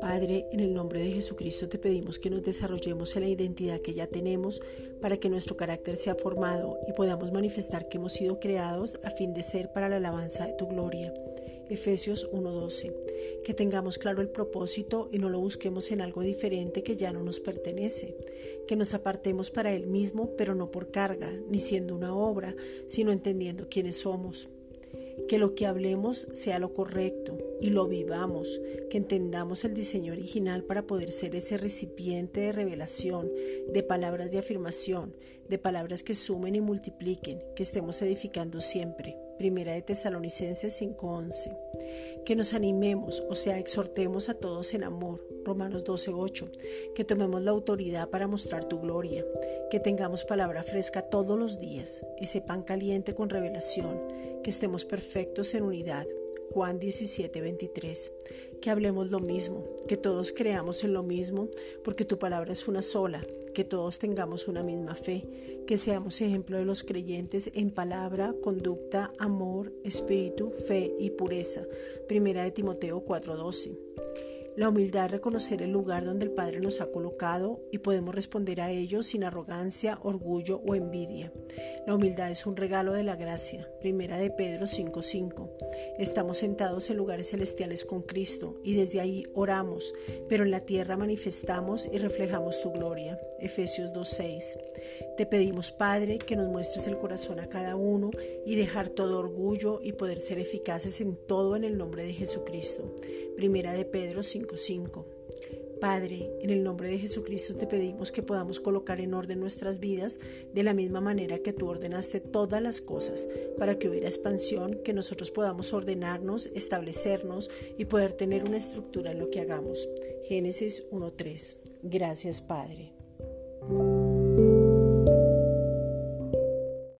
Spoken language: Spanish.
Padre, en el nombre de Jesucristo te pedimos que nos desarrollemos en la identidad que ya tenemos para que nuestro carácter sea formado y podamos manifestar que hemos sido creados a fin de ser para la alabanza de tu gloria. Efesios 1:12. Que tengamos claro el propósito y no lo busquemos en algo diferente que ya no nos pertenece. Que nos apartemos para Él mismo, pero no por carga, ni siendo una obra, sino entendiendo quiénes somos que lo que hablemos sea lo correcto y lo vivamos, que entendamos el diseño original para poder ser ese recipiente de revelación, de palabras de afirmación, de palabras que sumen y multipliquen, que estemos edificando siempre. Primera de Tesalonicenses 5:11. Que nos animemos, o sea, exhortemos a todos en amor. Romanos 12:8. Que tomemos la autoridad para mostrar tu gloria. Que tengamos palabra fresca todos los días, ese pan caliente con revelación. Que estemos perfectos en unidad. Juan 17, 23. Que hablemos lo mismo, que todos creamos en lo mismo, porque tu palabra es una sola, que todos tengamos una misma fe, que seamos ejemplo de los creyentes en palabra, conducta, amor, espíritu, fe y pureza. Primera de Timoteo 4:12. La humildad es reconocer el lugar donde el Padre nos ha colocado y podemos responder a ello sin arrogancia, orgullo o envidia. La humildad es un regalo de la gracia. Primera de Pedro 5:5. Estamos sentados en lugares celestiales con Cristo y desde ahí oramos, pero en la tierra manifestamos y reflejamos tu gloria. Efesios 2:6. Te pedimos, Padre, que nos muestres el corazón a cada uno y dejar todo orgullo y poder ser eficaces en todo en el nombre de Jesucristo. Primera de Pedro 5:5. Padre, en el nombre de Jesucristo te pedimos que podamos colocar en orden nuestras vidas de la misma manera que tú ordenaste todas las cosas, para que hubiera expansión, que nosotros podamos ordenarnos, establecernos y poder tener una estructura en lo que hagamos. Génesis 1.3. Gracias, Padre.